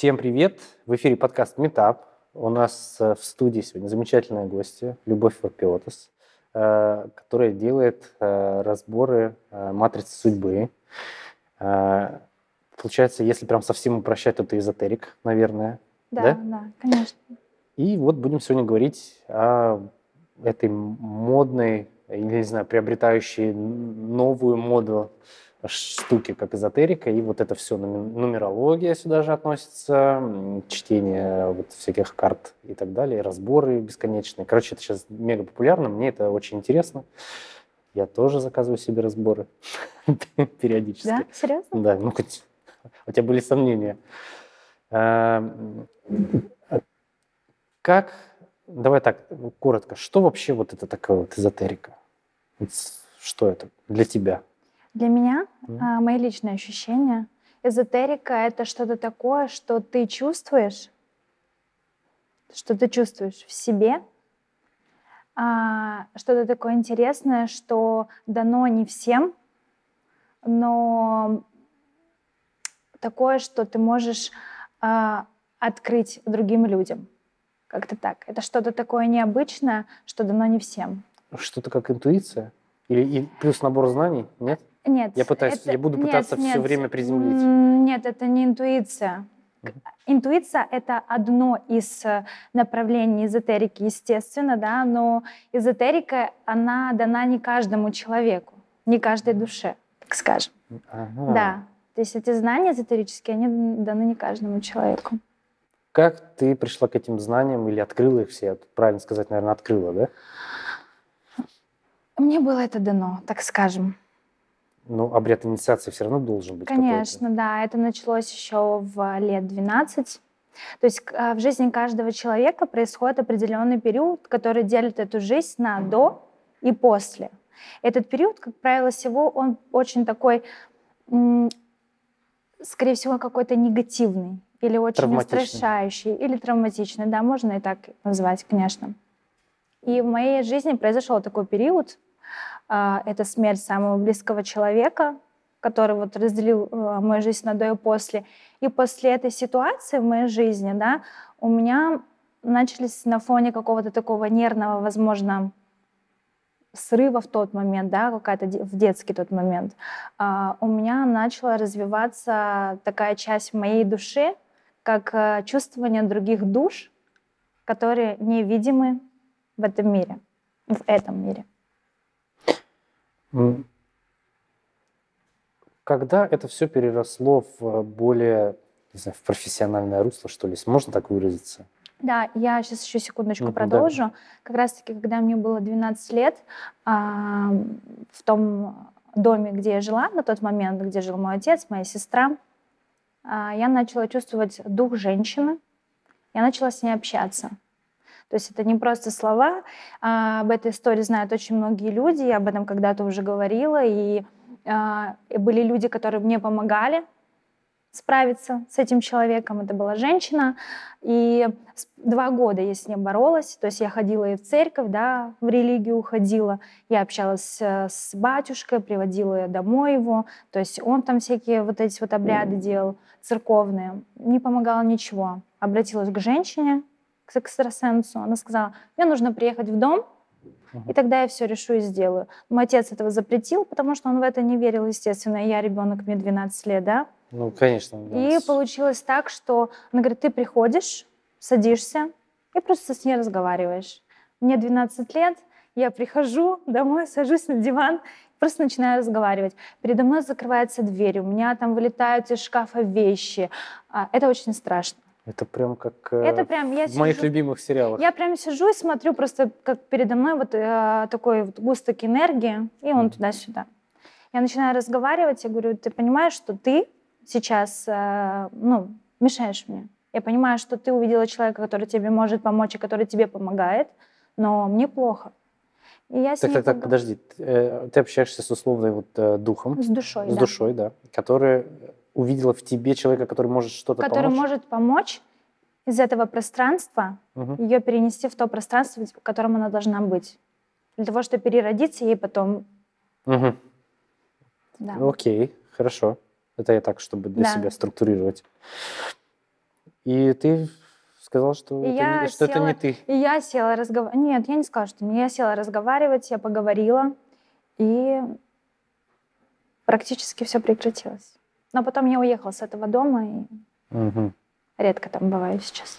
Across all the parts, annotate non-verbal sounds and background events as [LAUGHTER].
Всем привет! В эфире подкаст Метап. У нас э, в студии сегодня замечательная гостья Любовь Вапиотас, э, которая делает э, разборы матрицы судьбы. Получается, если прям совсем упрощать, то это эзотерик, наверное. Да, да, да, конечно. И вот будем сегодня говорить о этой модной, или, не знаю, приобретающей новую моду штуки, как эзотерика, и вот это все, нумерология сюда же относится, чтение вот всяких карт и так далее, разборы бесконечные. Короче, это сейчас мега популярно, мне это очень интересно. Я тоже заказываю себе разборы [LAUGHS] периодически. Да? Серьезно? Да, ну хоть у тебя были сомнения. Эм, как, давай так, коротко, что вообще вот это такое вот эзотерика? Что это для тебя? Для меня mm. а, мои личные ощущения. Эзотерика — это что-то такое, что ты чувствуешь, что ты чувствуешь в себе, а, что-то такое интересное, что дано не всем, но такое, что ты можешь а, открыть другим людям. Как-то так. Это что-то такое необычное, что дано не всем. Что-то как интуиция? Или и плюс набор знаний? Нет? Нет. Я пытаюсь, это, я буду пытаться нет, все нет, время приземлить. Нет, это не интуиция. Интуиция — это одно из э, направлений эзотерики, естественно, да, но эзотерика, она дана не каждому человеку, не каждой душе, так скажем. Ага. Да, то есть эти знания эзотерические, они даны не каждому человеку. Как ты пришла к этим знаниям или открыла их все? Правильно сказать, наверное, открыла, да? Мне было это дано, так скажем. Ну, обряд инициации все равно должен быть. Конечно, да. Это началось еще в лет 12. То есть а, в жизни каждого человека происходит определенный период, который делит эту жизнь на до и после. Этот период, как правило, всего, он очень такой, скорее всего, какой-то негативный или очень устрашающий, или травматичный, да, можно и так назвать, конечно. И в моей жизни произошел такой период, это смерть самого близкого человека, который вот разделил а, мою жизнь на до и после. И после этой ситуации в моей жизни, да, у меня начались на фоне какого-то такого нервного, возможно, срыва в тот момент, да, какая-то в детский тот момент, а, у меня начала развиваться такая часть моей души, как чувствование других душ, которые невидимы в этом мире, в этом мире. Когда это все переросло в более, не знаю, в профессиональное русло, что ли, можно так выразиться? Да, я сейчас еще секундочку mm-hmm, продолжу. Да. Как раз-таки, когда мне было 12 лет, а, в том доме, где я жила на тот момент, где жил мой отец, моя сестра, а, я начала чувствовать дух женщины. Я начала с ней общаться. То есть это не просто слова. А, об этой истории знают очень многие люди. Я об этом когда-то уже говорила. И, а, и были люди, которые мне помогали справиться с этим человеком. Это была женщина. И два года я с ней боролась. То есть я ходила и в церковь, да, в религию уходила. Я общалась э, с батюшкой, приводила домой его. То есть он там всякие вот эти вот обряды делал церковные. Не помогало ничего. Обратилась к женщине, к экстрасенсу. Она сказала, мне нужно приехать в дом, и тогда я все решу и сделаю. Мой отец этого запретил, потому что он в это не верил, естественно. Я ребенок, мне 12 лет, да? Ну, конечно. 12. И получилось так, что она говорит, ты приходишь, садишься и просто с ней разговариваешь. Мне 12 лет, я прихожу домой, сажусь на диван, просто начинаю разговаривать. Передо мной закрывается дверь, у меня там вылетают из шкафа вещи. А, это очень страшно. Это прям как э, это прям, я в сижу, моих любимых сериалах. Я прям сижу и смотрю просто, как передо мной вот э, такой вот густок энергии, и он mm. туда-сюда. Я начинаю разговаривать, я говорю, ты понимаешь, что ты сейчас, э, ну, мешаешь мне. Я понимаю, что ты увидела человека, который тебе может помочь и который тебе помогает, но мне плохо. И я так, так, так, подожди. Ты, э, ты общаешься с условной вот э, духом. С душой, С да. душой, да. Который увидела в тебе человека, который может что-то который помочь? Который может помочь из этого пространства, угу. ее перенести в то пространство, в котором она должна быть. Для того, чтобы переродиться ей потом. Угу. Да. Окей, хорошо. Это я так, чтобы для да. себя структурировать. И ты сказал, что, И это, я не, что это не села- ты. И я села разговаривать. Нет, я не сказала, что не. Я села разговаривать, я поговорила, и практически все прекратилось. Но потом я уехала с этого дома, и Мгм. редко там бываю сейчас.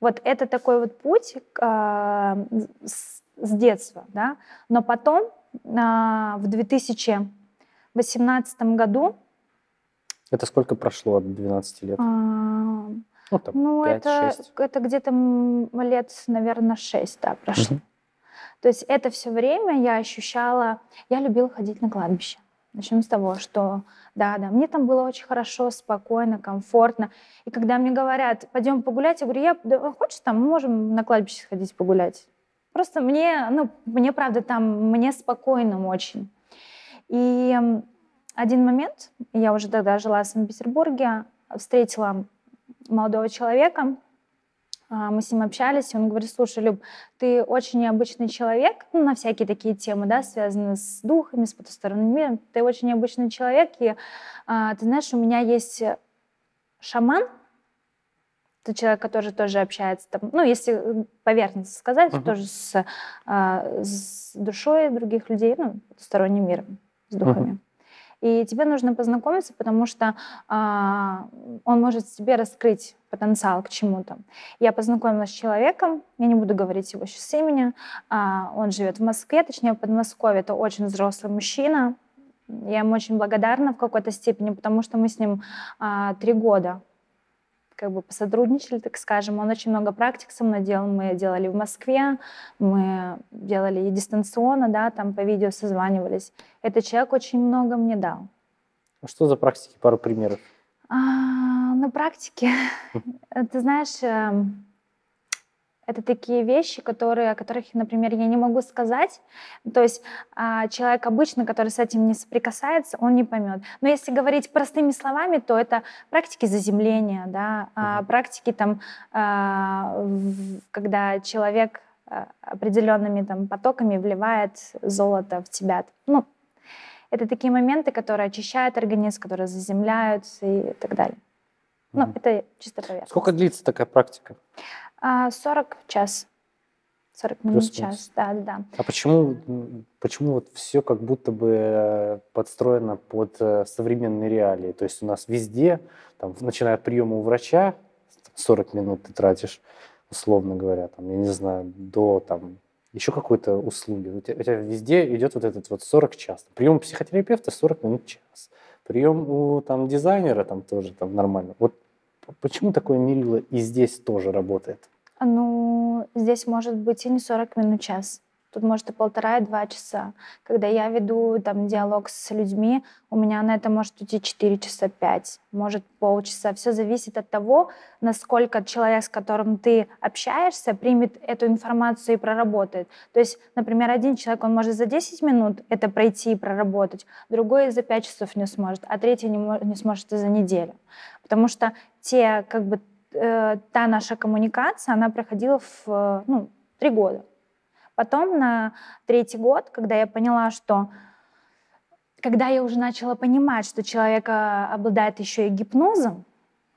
Вот это такой вот путь а, с, с детства, да. Но потом а, в 2018 году, Это сколько прошло от 12 лет? а, Ну, там, ну 5-6. это, это где-то лет, наверное, 6, да, прошло. Мгм. То есть это все время я ощущала, я любила ходить на кладбище. Начнем с того, что да, да, мне там было очень хорошо, спокойно, комфортно. И когда мне говорят, пойдем погулять, я говорю, я, да, хочешь там, мы можем на кладбище сходить погулять. Просто мне, ну, мне правда там, мне спокойно очень. И один момент, я уже тогда жила в Санкт-Петербурге, встретила молодого человека, мы с ним общались, и он говорит, слушай, Люб, ты очень необычный человек, ну, на всякие такие темы, да, связанные с духами, с потусторонним миром. Ты очень необычный человек, и а, ты знаешь, у меня есть шаман, это человек, который тоже общается, там, ну, если поверхностно сказать, Мгм. тоже с, а, с душой других людей, ну, потусторонним миром, с духами. И тебе нужно познакомиться, потому что а, он может тебе раскрыть потенциал к чему-то. Я познакомилась с человеком, я не буду говорить его сейчас имени, а, он живет в Москве, точнее в Подмосковье, это очень взрослый мужчина. Я ему очень благодарна в какой-то степени, потому что мы с ним а, три года как бы посотрудничали, так скажем. Он очень много практик со мной делал. Мы делали в Москве, мы делали и дистанционно, да, там по видео созванивались. Этот человек очень много мне дал. А Что за практики? Пару примеров. А, на практике, [LAUGHS] ты знаешь, эм, это такие вещи, которые, о которых, например, я не могу сказать. То есть а, человек обычно, который с этим не соприкасается, он не поймет. Но если говорить простыми словами, то это практики заземления, да, а, практики там, а, в- когда человек а, определенными там потоками вливает золото в тебя. Ну, это такие моменты, которые очищают организм, которые заземляют и так далее. Ну, Мгм. это чисто поверхностно. Сколько длится такая практика? А, 40 час. 40 минут в Плюс-минус. час, да, да, да. А почему, почему вот все как будто бы э, подстроено под э, современные реалии? То есть у нас везде, там, начиная от приема у врача, 40 минут ты тратишь, условно говоря, там, я не знаю, до там еще какой-то услуги. У тебя, у тебя везде идет вот этот вот 40 час. Прием у психотерапевта 40 минут в час. Прием у там дизайнера там тоже там нормально. Вот почему такое мерило и здесь тоже работает? А, Ну, здесь может быть и не 40 минут, час. Может и полтора, и два часа. Когда я веду там диалог с людьми, у меня на это может уйти 4 часа 5, может полчаса. Все зависит от того, насколько человек, с которым ты общаешься, примет эту информацию и проработает. То есть, например, один человек, он может за 10 минут это пройти и проработать, другой за 5 часов не сможет, а третий не, не сможет и за неделю. Потому что те, как бы, э, та наша коммуникация, она проходила в э, ну, три года. Потом на третий год, когда я поняла, что когда я уже начала понимать, что человек обладает еще и гипнозом,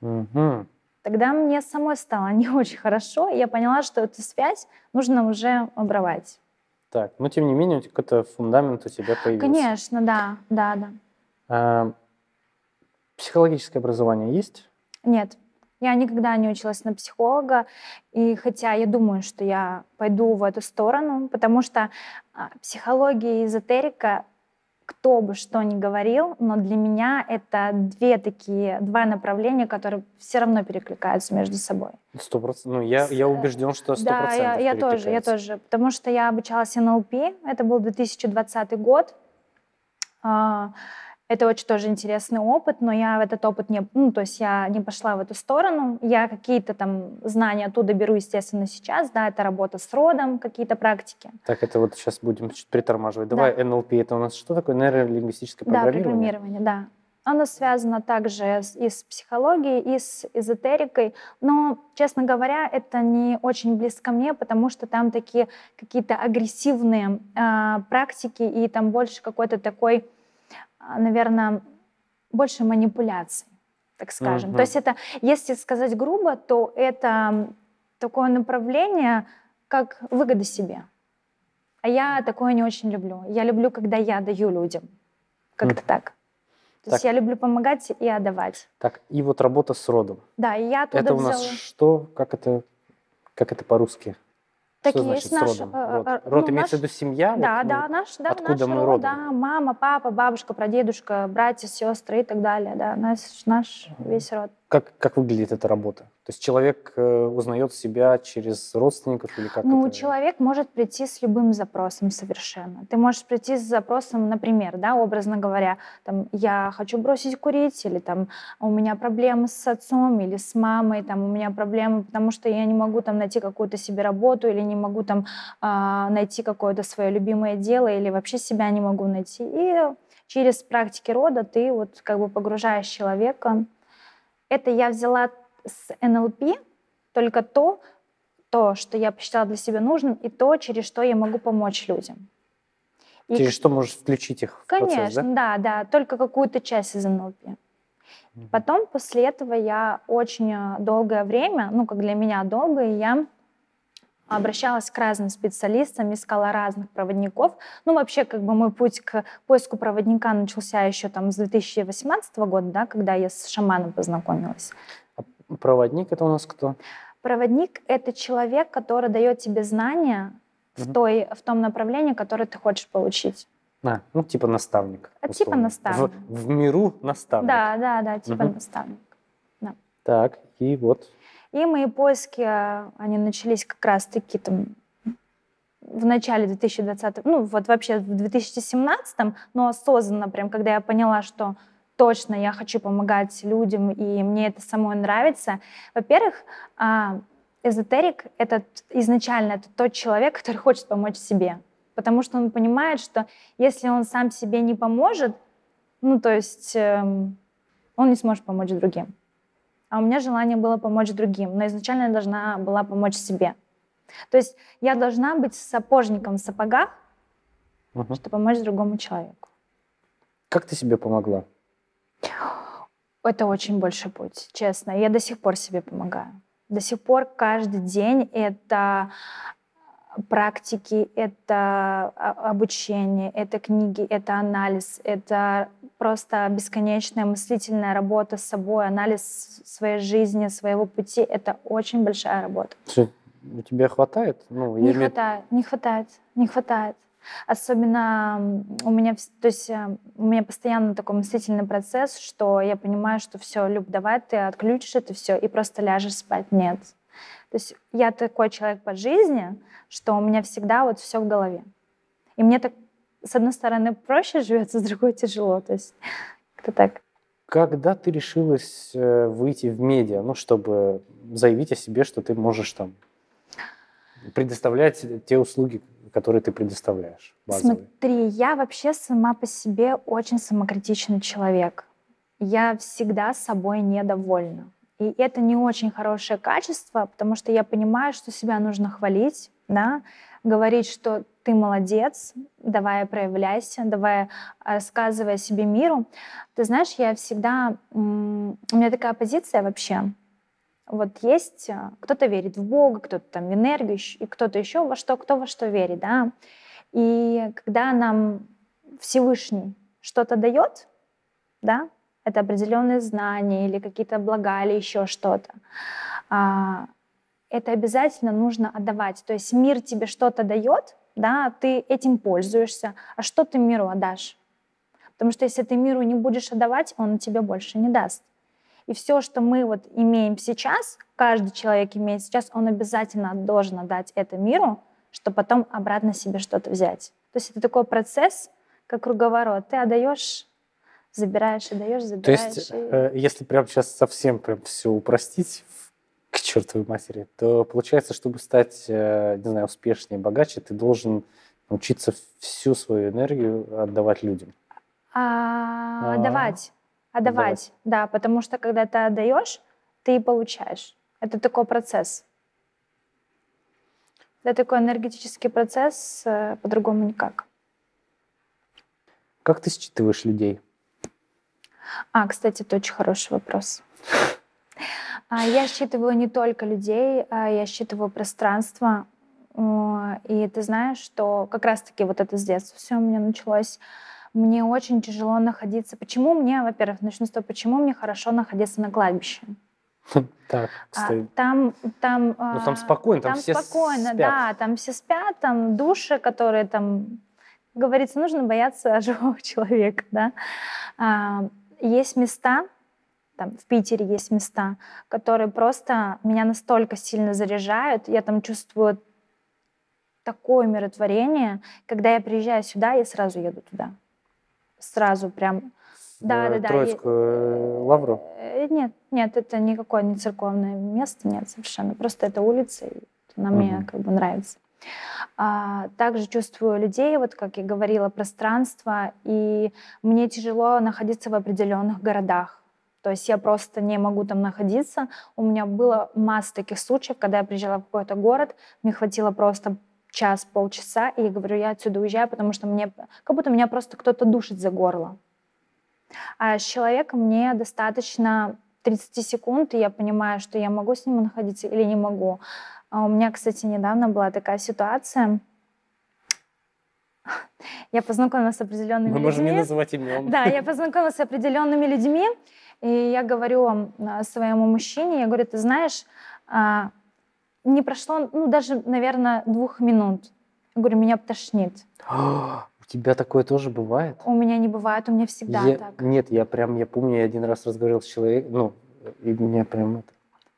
Мгм. тогда мне самой стало не очень хорошо, и я поняла, что эту связь нужно уже обрывать. Так, но тем не менее, у тебя какой-то фундамент у тебя появился. Конечно, да, да, да. А, психологическое образование есть? Нет, я никогда не училась на психолога, и хотя я думаю, что я пойду в эту сторону, потому что а, психология и эзотерика, кто бы что ни говорил, но для меня это две такие, два направления, которые все равно перекликаются между собой. Сто процентов. Ну, я, я убежден, что сто Да, я, процентов я тоже, я тоже, потому что я обучалась НЛП, это был 2020 год. Это очень тоже интересный опыт, но я в этот опыт не, ну, то есть я не пошла в эту сторону. Я какие-то там знания оттуда беру, естественно, сейчас, да, это работа с родом, какие-то практики. Так, это вот сейчас будем чуть притормаживать. Давай, НЛП, это у нас что такое? Нейролингвистическое Да, программирование? программирование, да. Оно связано также и с психологией, и с эзотерикой, но, честно говоря, это не очень близко мне, потому что там такие какие-то агрессивные а, практики, и там больше какой-то такой, наверное, больше манипуляций. так скажем. Mm-hmm. То есть это, если сказать грубо, то это такое направление, как выгода себе. А я такое не очень люблю. Я люблю, когда я даю людям. Как-то mm. так. То так. есть я люблю помогать и отдавать. Так, и вот работа с родом. Да, и я туда Это у нас взяла... что? Как это, как это по-русски? Так Что есть значит наш... с родом? э, Род, э, Род ну, имеется наш- в виду семья? Да, вот, да, ну, наш, да, откуда наш мы род, родом? да, мама, папа, бабушка, прадедушка, братья, сестры и так далее, да, наш, наш весь род. Как, как выглядит эта работа? То есть человек э, узнает себя через родственников или как Ну, это? человек может прийти с любым запросом совершенно. Ты можешь прийти с запросом, например, да, образно говоря, там, я хочу бросить курить, или там, у меня проблемы с отцом или с мамой, там, у меня проблемы, потому что я не могу там найти какую-то себе работу, или не могу там а, найти какое-то свое любимое дело, или вообще себя не могу найти. И через практики рода ты вот как бы погружаешь человека. Это я взяла с НЛП только то, то, что я посчитала для себя нужным, и то, через что я могу помочь людям. И, Через что можешь включить их в конечно, процесс, да? да, да, только какую-то часть из НЛП. Мгм. Потом после этого я очень э, долгое время, ну как для меня долгое, я обращалась к разным специалистам, искала разных проводников. Ну вообще как бы мой путь к поиску проводника начался еще там с 2018 года, да, когда я с шаманом познакомилась. Проводник это у нас кто? Проводник — это человек, который дает тебе знания в, Мгм. той, в том направлении, которое ты хочешь получить. А, ну типа наставник. А, типа наставник. В, в миру наставник. Да, да, да, типа Мгм. наставник. Так, и вот. И мои поиски, э, они начались как раз-таки там в начале 2020, ну вот вообще в 2017, но осознанно прям, когда я поняла, что точно я хочу помогать людям, и мне это самой нравится. Во-первых, а, эзотерик — это изначально это тот человек, [LAUGHS] который хочет помочь себе. Потому что он понимает, что если он сам себе не поможет, ну то есть эм, он не сможет помочь другим. А у меня желание было помочь другим, но изначально я должна была помочь себе. То есть я должна быть сапожником в сапогах, Мгм. чтобы помочь другому человеку. Как ты себе помогла? Это очень большой путь, честно. Я до сих пор себе помогаю. До сих пор каждый день это практики, это а, обучение, это книги, это анализ, это просто бесконечная мыслительная работа с собой, анализ своей жизни, своего пути. Это очень большая работа. Что, у тебя хватает? Ну, я Не имею- хватает, не хватает, не хватает. Особенно у меня, то есть э, у меня постоянно такой мыслительный процесс, что я понимаю, что все, Люб, давай ты отключишь это все и просто ляжешь спать. Нет. То есть я такой человек по жизни, что у меня всегда вот все в голове. И мне так, с одной стороны, проще живется, [LAUGHS] с другой тяжело. То есть как-то так. Когда ты решилась э, выйти в медиа, ну, чтобы заявить о себе, что ты можешь там предоставлять те услуги, которые ты предоставляешь, базовые? Смотри, я вообще сама по себе очень самокритичный человек. Я всегда собой недовольна. И это не очень хорошее качество, потому что я понимаю, что себя нужно хвалить, да, говорить, что ты молодец, давай проявляйся, давай рассказывай о себе миру. Ты знаешь, я всегда... У меня такая позиция вообще. Вот есть, э, кто-то верит в Бога, кто-то там в энергию, и кто-то еще во что, кто во что верит, да. И когда нам Всевышний что-то дает, да, это определенные знания или какие-то блага или еще что-то, а, это обязательно нужно отдавать. То есть мир тебе что-то дает, да, ты этим пользуешься, а что ты миру отдашь? Потому что если ты миру не будешь отдавать, он тебе больше не даст. И все, что мы вот имеем сейчас, каждый человек имеет сейчас, он обязательно должен отдать это миру, чтобы потом обратно себе что-то взять. То есть это такой процесс, как круговорот. Ты отдаешь, забираешь, отдаешь, То забираешь. есть, и- э, если прям сейчас совсем прям все упростить к чертовой матери, то получается, чтобы стать, э, не знаю, успешнее, богаче, ты должен научиться всю свою энергию отдавать людям. А, А, отдавать. Отдавать, да, потому что когда ты отдаешь, ты и получаешь. Это такой процесс. Это такой энергетический процесс, э, по-другому никак. Как ты считываешь людей? А, кстати, это очень хороший вопрос. А, я считываю не только людей, а я считываю пространство. И ты знаешь, что как раз-таки вот это с детства все у меня началось. Мне очень тяжело находиться. Почему мне, во-первых, начну с того, почему мне хорошо находиться на кладбище? Так, а, там, там, ну, там спокойно, там, там все спокойно, спят. да, там все спят, там души, которые там, говорится, нужно бояться [LAUGHS] живого человека, да. А, есть места, там в Питере есть места, которые просто меня настолько сильно заряжают, я там чувствую такое умиротворение, когда я приезжаю сюда, я сразу еду туда, сразу прям. Да, да, да. Троицкую я... лавру? Э, нет, нет, это никакое не церковное место, нет, совершенно. Просто это улица, и она угу. мне как бы нравится. А, также чувствую людей, вот как я говорила, пространство, и мне тяжело находиться в определенных городах. То есть я просто не могу там находиться. У меня было масса таких случаев, когда я приезжала в какой-то город, мне хватило просто час, полчаса, и я говорю, я отсюда уезжаю, потому что мне, как будто меня просто кто-то душит за горло. А с человеком мне достаточно 30 секунд, и я понимаю, что я могу с ним находиться или не могу. А у меня, кстати, недавно была такая ситуация. Я познакомилась с определенными Мы людьми. Мы можем не называть имен. Да, я познакомилась с определенными людьми, и я говорю а, своему мужчине, я говорю, ты знаешь, а, не прошло, ну, даже, наверное, двух минут. Я говорю, меня тошнит. [GASPS] У тебя такое тоже бывает? У меня не бывает, у меня всегда я, так. Нет, я прям, я помню, я один раз разговаривал с человеком, ну, и меня прям это...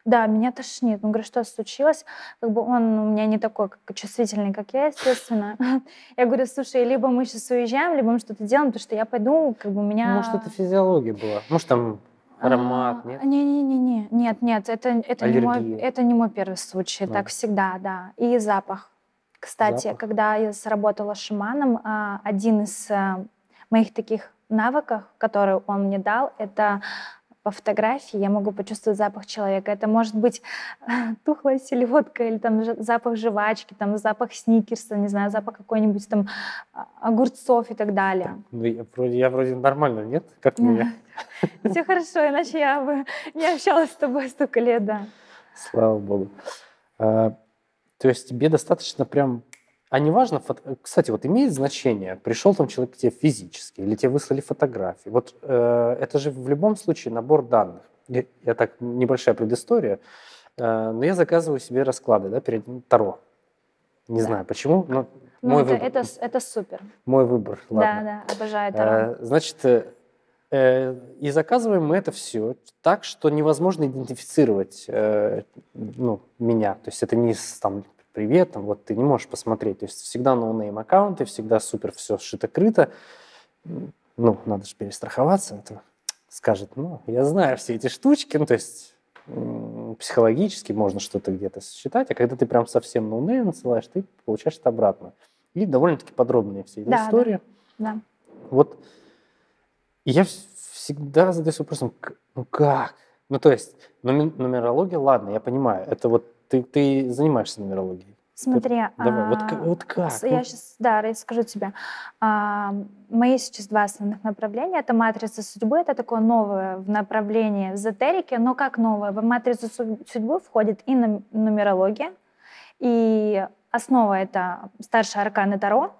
Да, меня тошнит. Он говорит, что случилось? Как бы он у меня не такой как чувствительный, как я, естественно. [LAUGHS] Я говорю, слушай, либо мы сейчас уезжаем, либо мы что-то делаем, потому что я пойду, как бы у меня... Может, это физиология была? Может, там аромат, а, нет? Не-не-не, нет, нет, это, это, не мой, это не мой первый случай, так всегда, да. И запах. Кстати, запах. когда я сработала шаманом, а, один из а, моих таких навыков, который он мне дал, это по фотографии я могу почувствовать запах человека. Это может быть [LAUGHS] тухлая селедка или там запах жвачки, там запах сникерса, не знаю, запах какой-нибудь там а, огурцов и так далее. Ну, я вроде, я вроде нормально, нет? Как у меня? Все хорошо, иначе я бы [LAUGHS] не общалась с тобой столько лет, да. Слава богу. А, то есть тебе достаточно прям а неважно, кстати, вот имеет значение, пришел там человек к тебе физически, или тебе выслали фотографии. Вот э, это же в любом случае набор данных. Я, я так, небольшая предыстория, э, но я заказываю себе расклады, да, перед Таро. Не да. знаю почему, но ну, мой это, выбор. Это, это супер. Мой выбор, ладно. Да, да, обожаю Таро. Э, значит, э, и заказываем мы это все так, что невозможно идентифицировать э, ну, меня. То есть это не там, привет, там, вот ты не можешь посмотреть. То есть всегда no-name аккаунты, всегда супер все сшито-крыто. Ну, надо же перестраховаться. Это скажет, ну, я знаю все эти штучки, ну, то есть психологически можно что-то где-то считать, а когда ты прям совсем no name насылаешь, ты получаешь это обратно. И довольно-таки подробные все эти да, истории. Да, да. Вот. И я всегда задаюсь вопросом, ну как? Ну, то есть, нумерология, ладно, я понимаю, это вот ты, ты занимаешься нумерологией. Смотри, ты, давай, а, вот, вот как? Я ну? сейчас, да, я скажу тебе. А, мои сейчас два основных направления. Это матрица судьбы, это такое новое в направлении эзотерики, но как новое? В матрицу судьбы входит и нумерология, и основа это старшие арканы Таро,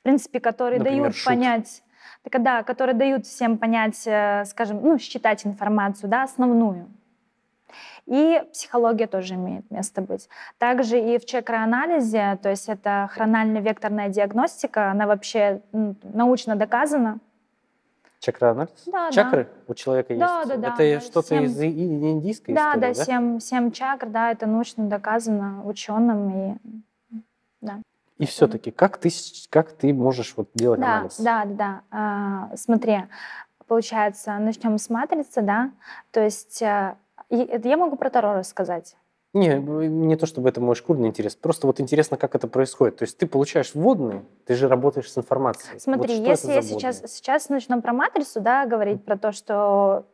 в принципе, которые Например, дают шут. понять, да, которые дают всем понять, э, скажем, ну, считать информацию, да, основную. И психология тоже имеет место быть. Также и в чакроанализе, то есть это хронально-векторная диагностика, она вообще научно доказана. Чакроанализ? Да, Чакры да. у человека да, есть? Да, да, Это что-то 7... из индийской да, истории, да? Да, семь, семь чакр, да, это научно доказано ученым. И, да. И все-таки, как ты, как ты можешь вот делать да, анализ? Да, да, да. А, смотри, получается, начнем с матрицы, да, то есть я могу про Таро рассказать. Не, не то чтобы это мой шкурный интерес, просто вот интересно, как это происходит. То есть ты получаешь вводные, ты же работаешь с информацией. Смотри, вот если я сейчас, сейчас начну про матрицу, да, говорить про то, что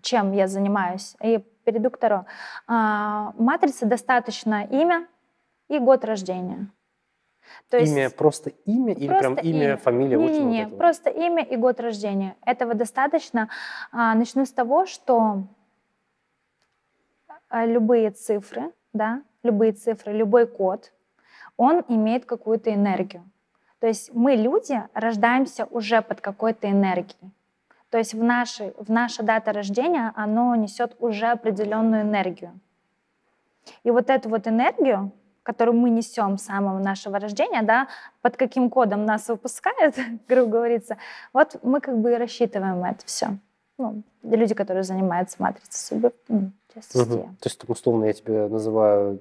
чем я занимаюсь, и перейду к Таро. А, матрица достаточно имя и год рождения. То есть... Имя, просто имя или просто прям имя, имя. фамилия? Не, не, не, вот просто имя и год рождения. Этого достаточно. А, начну с того, что любые цифры, да, любые цифры, любой код, он имеет какую-то энергию. То есть мы, люди, рождаемся уже под какой-то энергией. То есть в, нашей, в наша дата рождения оно несет уже определенную энергию. И вот эту вот энергию, которую мы несем с самого нашего рождения, да, под каким кодом нас выпускают, [LAUGHS] грубо говорится, вот мы как бы и рассчитываем это все. Ну, люди, которые занимаются матрицей судьбы, Угу. То есть, условно, я тебе называю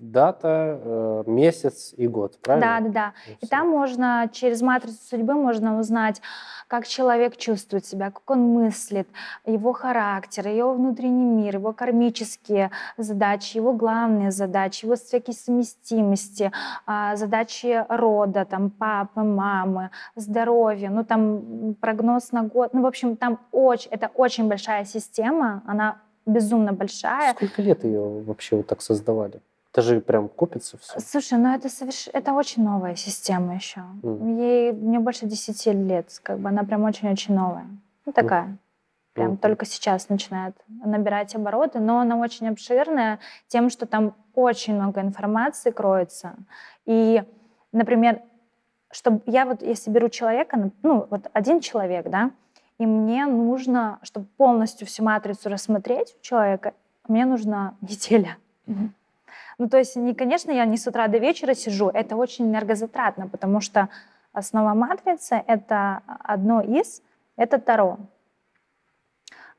дата, э, месяц и год, правильно? Да, да, да. И, и там можно через матрицу судьбы можно узнать, как человек чувствует себя, как он мыслит, его характер, его внутренний мир, его кармические задачи, его главные задачи, его всякие совместимости, а, задачи рода, там, папы, мамы, здоровья, ну, там, прогноз на год. Ну, в общем, там очень, это очень большая система, она безумно большая. Сколько лет ее вообще вот так создавали? Это же прям копится все. Слушай, ну это соверш... это очень новая система еще. Mm. Ей мне больше 10 лет, как бы она прям очень-очень новая. Ну такая. Mm. Прям mm. только сейчас начинает набирать обороты, но она очень обширная тем, что там очень много информации кроется. И, например, чтобы я вот, если беру человека, ну вот один человек, да, и мне нужно, чтобы полностью всю матрицу рассмотреть у человека, мне нужна [LAUGHS] неделя. Ну, то есть, не, конечно, я не с утра до вечера сижу, это очень энергозатратно, потому что основа матрицы — это одно из, это Таро.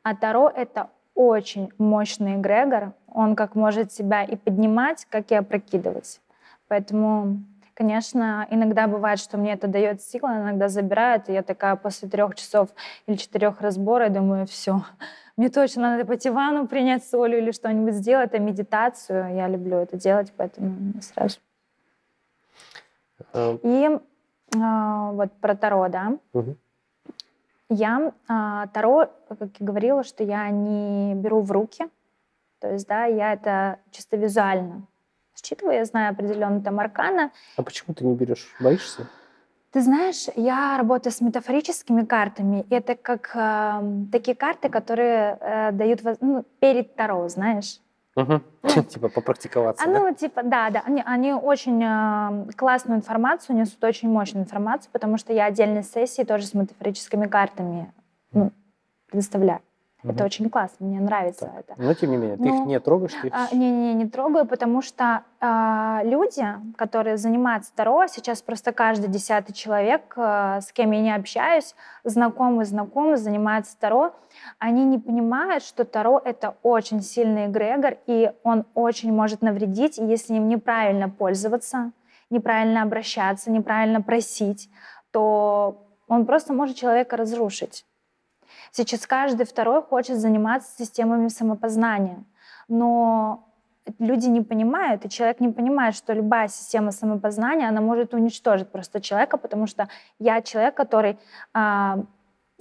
А Таро — это очень мощный эгрегор, он как может себя и поднимать, как и опрокидывать. Поэтому Конечно, иногда бывает, что мне это дает силы, иногда забирает, и я такая после трех часов или четырех разбора, думаю, все, [LAUGHS] мне точно надо пойти ванну принять солью или что-нибудь сделать, а медитацию, я люблю это делать, поэтому сразу. Эм. И а, вот про Таро, да. Угу. Я а, Таро, как я говорила, что я не беру в руки, то есть, да, я это чисто визуально считываю, я знаю определенно там аркана. А почему ты не берешь? Боишься? Ты знаешь, я работаю с метафорическими картами. Это как э, такие карты, которые э, дают ну, перед Таро, знаешь. Угу. [LAUGHS] типа попрактиковаться. А, ну, типа, да, да. Они, они очень э, классную информацию несут, очень мощную информацию, потому что я отдельные сессии тоже с метафорическими картами ну, предоставляю. Угу. Это очень классно, мне нравится так. это. Но тем не менее, ты ну, их не трогаешь? Ты а, не, не, не трогаю, потому что а, люди, которые занимаются Таро, сейчас просто каждый десятый человек, а, с кем я не общаюсь, знакомый, знакомый, занимается Таро, они не понимают, что Таро — это очень сильный эгрегор, и он очень может навредить, если им неправильно пользоваться, неправильно обращаться, неправильно просить, то он просто может человека разрушить. Сейчас каждый второй хочет заниматься системами самопознания, но люди не понимают, и человек не понимает, что любая система самопознания, она может уничтожить просто человека, потому что я человек, который а,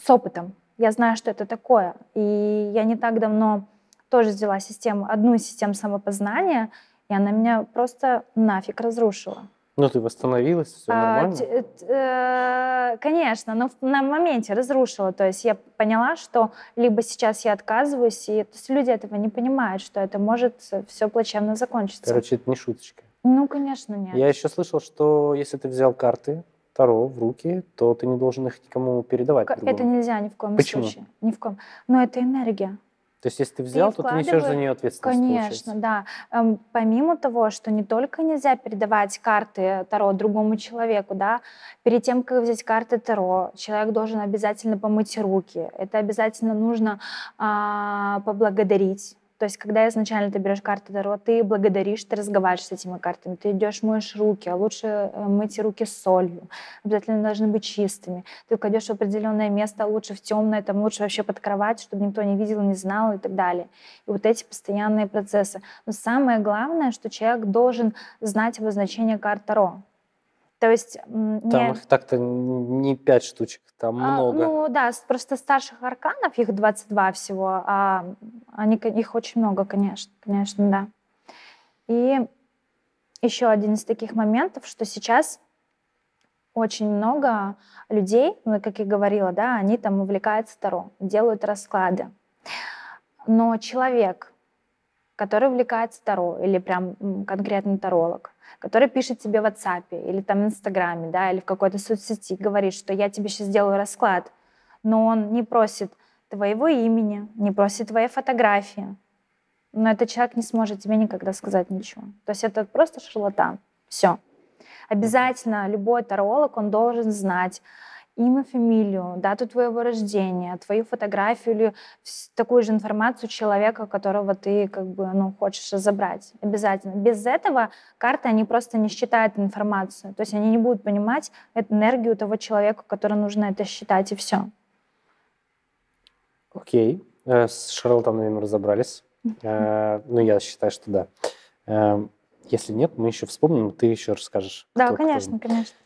с опытом, я знаю, что это такое, и я не так давно тоже взяла систему, одну из систем самопознания, и она меня просто нафиг разрушила. Ну, ты восстановилась, все а, нормально? Э, конечно, но на моменте разрушила. То есть я поняла, что либо сейчас я отказываюсь, и то есть люди этого не понимают, что это может все плачевно закончиться. Короче, это не шуточка. Ну, конечно, нет. Я еще слышал, что если ты взял карты Таро в руки, то ты не должен их никому передавать. Это нельзя ни в коем Почему? случае. Ни в коем. Но это энергия. То есть, если ты взял, ты то ты несешь за нее ответственность. Конечно, получается. да. Эм, помимо того, что не только нельзя передавать карты Таро другому человеку, да, перед тем, как взять карты Таро, человек должен обязательно помыть руки. Это обязательно нужно а, поблагодарить то есть, когда изначально ты берешь карты Таро, ты благодаришь, ты разговариваешь с этими картами, ты идешь, моешь руки, а лучше э, мыть руки солью. Обязательно должны быть чистыми. Ты кладешь в определенное место, а лучше в темное, там лучше вообще под кровать, чтобы никто не видел, не знал и так далее. И вот эти постоянные процессы. Но самое главное, что человек должен знать обозначение карт Таро. То есть... Там не... их так-то не пять штучек, там а, много. Ну да, просто старших арканов, их 22 всего, а они, их очень много, конечно, конечно, да. И еще один из таких моментов, что сейчас очень много людей, ну, как я говорила, да, они там увлекаются Таро, делают расклады. Но человек, который увлекается Таро, или прям конкретный таролог, который пишет тебе в WhatsApp или там в Инстаграме, да, или в какой-то соцсети, говорит, что я тебе сейчас сделаю расклад, но он не просит твоего имени, не просит твоей фотографии, но этот человек не сможет тебе никогда сказать ничего. То есть это просто шарлатан. Все. Обязательно любой таролог, он должен знать имя, фамилию, дату твоего рождения, твою фотографию или такую же информацию человека, которого ты как бы, ну, хочешь разобрать. Обязательно. Без этого карты, они просто не считают информацию. То есть они не будут понимать энергию того человека, которому нужно это считать, и все. Окей. Э, с шарлатанами разобрались. Э, ну, я считаю, что да. Эм, если нет, мы еще вспомним, ты еще расскажешь. Да, кто, конечно, кто. конечно.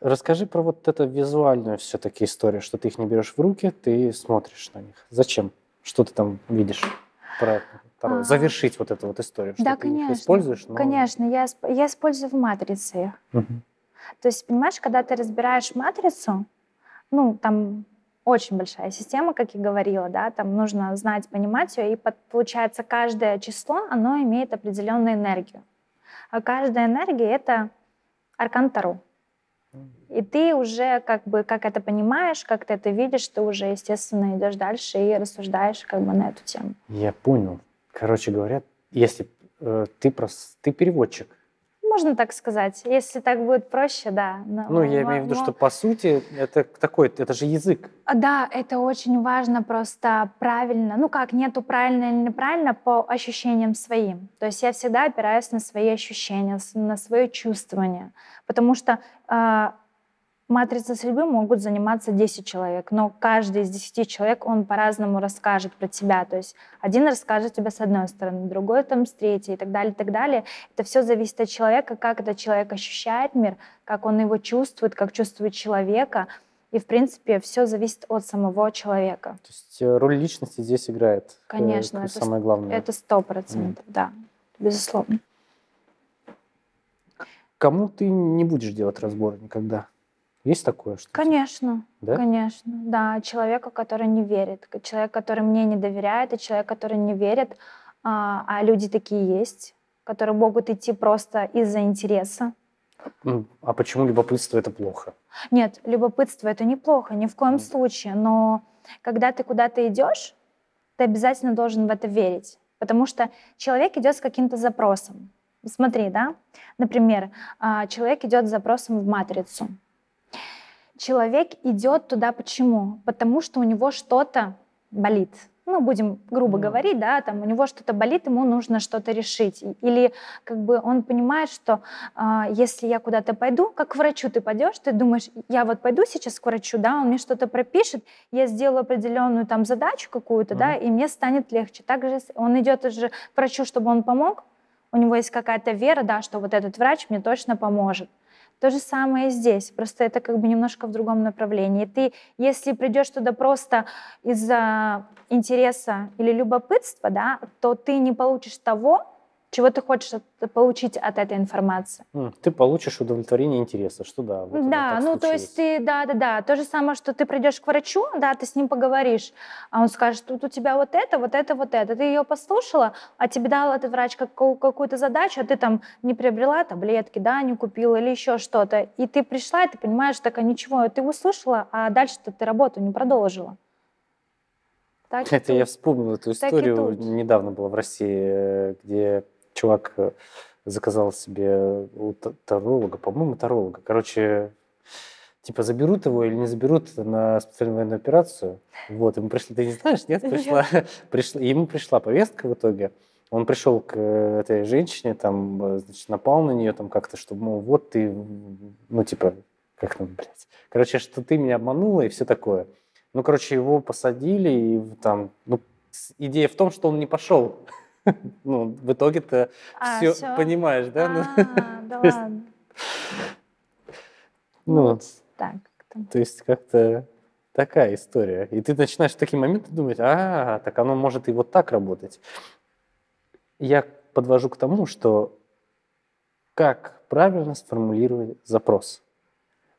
Расскажи про вот эту визуальную все-таки историю, что ты их не берешь в руки, ты смотришь на них. Зачем? Что ты там видишь? Про а, завершить вот эту вот историю. Что да, ты конечно. Их используешь? Но... Конечно, я, я использую в матрице Угу. То есть, понимаешь, когда ты разбираешь матрицу, ну, там очень большая система, как я говорила, да, там нужно знать, понимать ее, и под, получается каждое число, оно имеет определенную энергию. А каждая энергия — это аркан Таро. И ты уже как бы, как это понимаешь, как ты это видишь, ты уже, естественно, идешь дальше и рассуждаешь как бы на эту тему. Я понял. Короче говоря, если э, ты, прос... ты переводчик, можно так сказать. Если так будет проще, да. Но, ну, я имею в виду, что по сути это такой, это же язык. А, да, это очень важно просто правильно. Ну как, нету правильно или неправильно по ощущениям своим. То есть я всегда опираюсь на свои ощущения, на свое чувствование. Потому что э, Матрица судьбы могут заниматься 10 человек, но каждый из 10 человек, он по-разному расскажет про тебя. То есть один расскажет тебе с одной стороны, другой там с третьей и так далее, и так далее. Это все зависит от человека, как этот человек ощущает мир, как он его чувствует, как чувствует человека. И, в принципе, все зависит от самого человека. То есть э, роль личности здесь играет э, Конечно, это самое главное. Это сто процентов, mm. да, безусловно. Кому ты не будешь делать разбор никогда? Есть такое? Что конечно, да? конечно. Да, человека, который не верит, человек, который мне не доверяет, и человек, который не верит, а, а люди такие есть, которые могут идти просто из-за интереса. А почему любопытство это плохо? Нет, любопытство это неплохо, ни в коем случае. Но когда ты куда-то идешь, ты обязательно должен в это верить. Потому что человек идет с каким-то запросом. Смотри, да, например, а, человек идет с запросом в матрицу человек идет туда почему? Потому что у него что-то болит. Ну, будем грубо mm. говорить, да, там у него что-то болит, ему нужно что-то решить. Или как бы он понимает, что э, если я куда-то пойду, как к врачу ты пойдешь, ты думаешь, я вот пойду сейчас к врачу, да, он мне что-то пропишет, я сделаю определенную там задачу какую-то, mm. да, и мне станет легче. Также он идет уже к врачу, чтобы он помог, у него есть какая-то вера, да, что вот этот врач мне точно поможет. То же самое здесь, просто это как бы немножко в другом направлении. Ты, если придешь туда просто из-за интереса или любопытства, да, то ты не получишь того, чего ты хочешь получить от этой информации. Ты получишь удовлетворение интереса, что да. Вот да, ну случилось. то есть ты, да, да, да. То же самое, что ты придешь к врачу, да, ты с ним поговоришь, а он скажет, тут у тебя вот это, вот это, вот это. Ты ее послушала, а тебе дал этот врач какую-то задачу, а ты там не приобрела таблетки, да, не купила или еще что-то. И ты пришла, и ты понимаешь, так, а ничего, ты услышала, а дальше-то ты работу не продолжила. Так это я вспомнил эту историю. Недавно была в России, э, где чувак э, заказал себе у таролога, по-моему, таролога. Короче, типа заберут его или не заберут на специальную военную операцию. Вот, ему пришли, ты не знаешь, нет, пришла, [LAUGHS] пришла, ему пришла повестка в итоге. Он пришел к э, этой женщине, там, э, значит, напал на нее там как-то, что, мол, вот ты, ну, типа, как там, блядь. Короче, что ты меня обманула и все такое. Ну, короче, его посадили, и там, ну, идея в том, что он не пошел. [LAUGHS] [LAUGHS] Ну, в итоге-то а, все, все понимаешь, да? Ну, а, да [LAUGHS] ладно. [LAUGHS] Ну, так. То есть как-то такая история. И ты начинаешь в такие моменты думать, а, так оно может и вот так работать. Я подвожу к тому, что как правильно сформулировать запрос.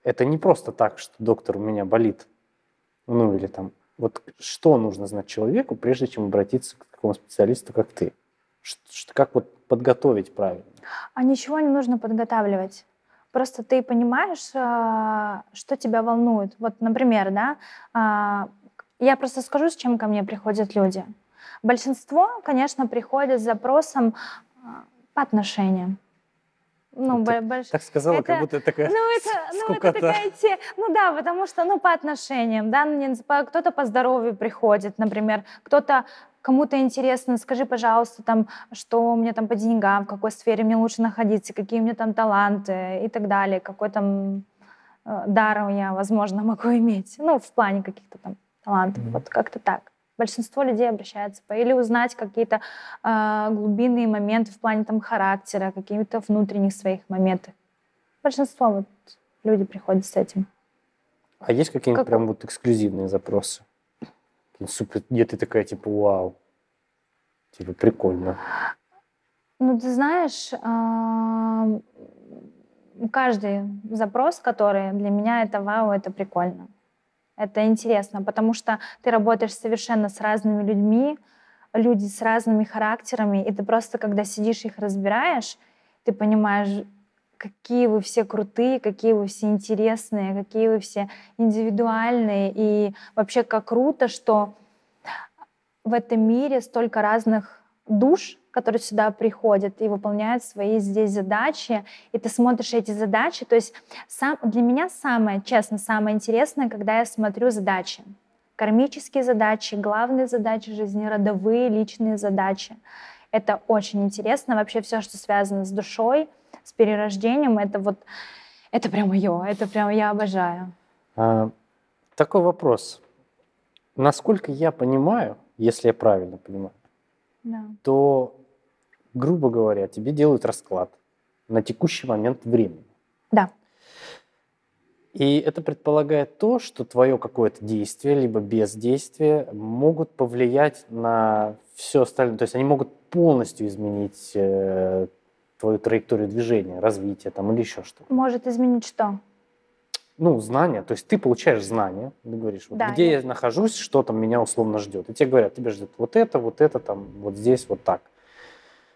Это не просто так, что доктор у меня болит, ну или там, вот что нужно знать человеку, прежде чем обратиться к такому специалисту, как ты? Что, как вот подготовить правильно? А ничего не нужно подготавливать. Просто ты понимаешь, а, что тебя волнует. Вот, например, да, а, я просто скажу, с чем ко мне приходят люди. Большинство, конечно, приходят с запросом а, по отношениям. Ну, так, больш... так сказала, это, как будто такая ну, это, ну, это такая те... Ну да, потому что, ну, по отношениям, да, ну, кто-то по здоровью приходит, например, кто-то кому-то интересно, скажи, пожалуйста, там, что у меня там по деньгам, в какой сфере мне лучше находиться, какие у меня там таланты и так далее, какой там э, дар я, возможно, могу иметь. Ну, в плане каких-то там талантов, mm-hmm. вот как-то так. Большинство людей обращаются по или узнать какие-то э, глубинные моменты в плане там характера, каких-то внутренних своих моментов. Большинство вот люди приходят с этим. А есть какие-нибудь как... прям вот эксклюзивные запросы? супер, где ты такая, типа, вау, типа, прикольно. Ну, ты знаешь, каждый запрос, который для меня это вау, это прикольно. Это интересно, потому что ты работаешь совершенно с разными людьми, люди с разными характерами, и ты просто, когда сидишь их разбираешь, ты понимаешь, какие вы все крутые, какие вы все интересные, какие вы все индивидуальные. И вообще как круто, что в этом мире столько разных душ, которые сюда приходят и выполняют свои здесь задачи, и ты смотришь эти задачи. То есть сам, для меня самое, честно, самое интересное, когда я смотрю задачи. Кармические задачи, главные задачи жизни, родовые, личные задачи. Это очень интересно. Вообще все, что связано с душой, с перерождением, это вот, это прям мое, это прям я обожаю. А, такой вопрос. Насколько я понимаю, если я правильно понимаю, да. то, грубо говоря, тебе делают расклад на текущий момент времени. Да. И это предполагает то, что твое какое-то действие, либо бездействие могут повлиять на все остальное. То есть они могут полностью изменить э, твою траекторию движения, развития там или еще что-то. Может изменить что? Ну, знания. То есть ты получаешь знания, ты говоришь, вот да, где я... я нахожусь, что там меня условно ждет. И тебе говорят, тебя ждет вот это, вот это, там, вот здесь, вот так.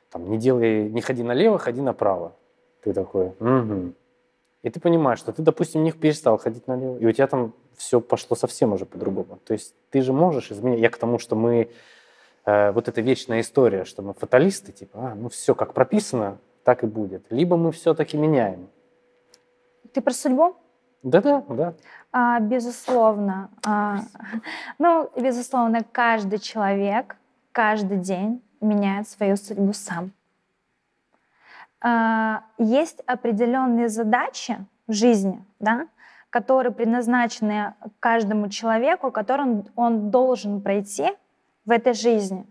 Там, не делай, не ходи налево, ходи направо. Ты такой, угу. И ты понимаешь, что ты, допустим, не перестал ходить налево, и у тебя там все пошло совсем уже по-другому. То есть ты же можешь изменить. Я к тому, что мы э, вот эта вечная история, что мы фаталисты, типа, а, ну все как прописано, так и будет. Либо мы все-таки меняем. Ты про судьбу? Да-да, да. А, безусловно. А, ну, безусловно, каждый человек каждый день меняет свою судьбу сам. А, есть определенные задачи в жизни, да, которые предназначены каждому человеку, который он, он должен пройти в этой жизни.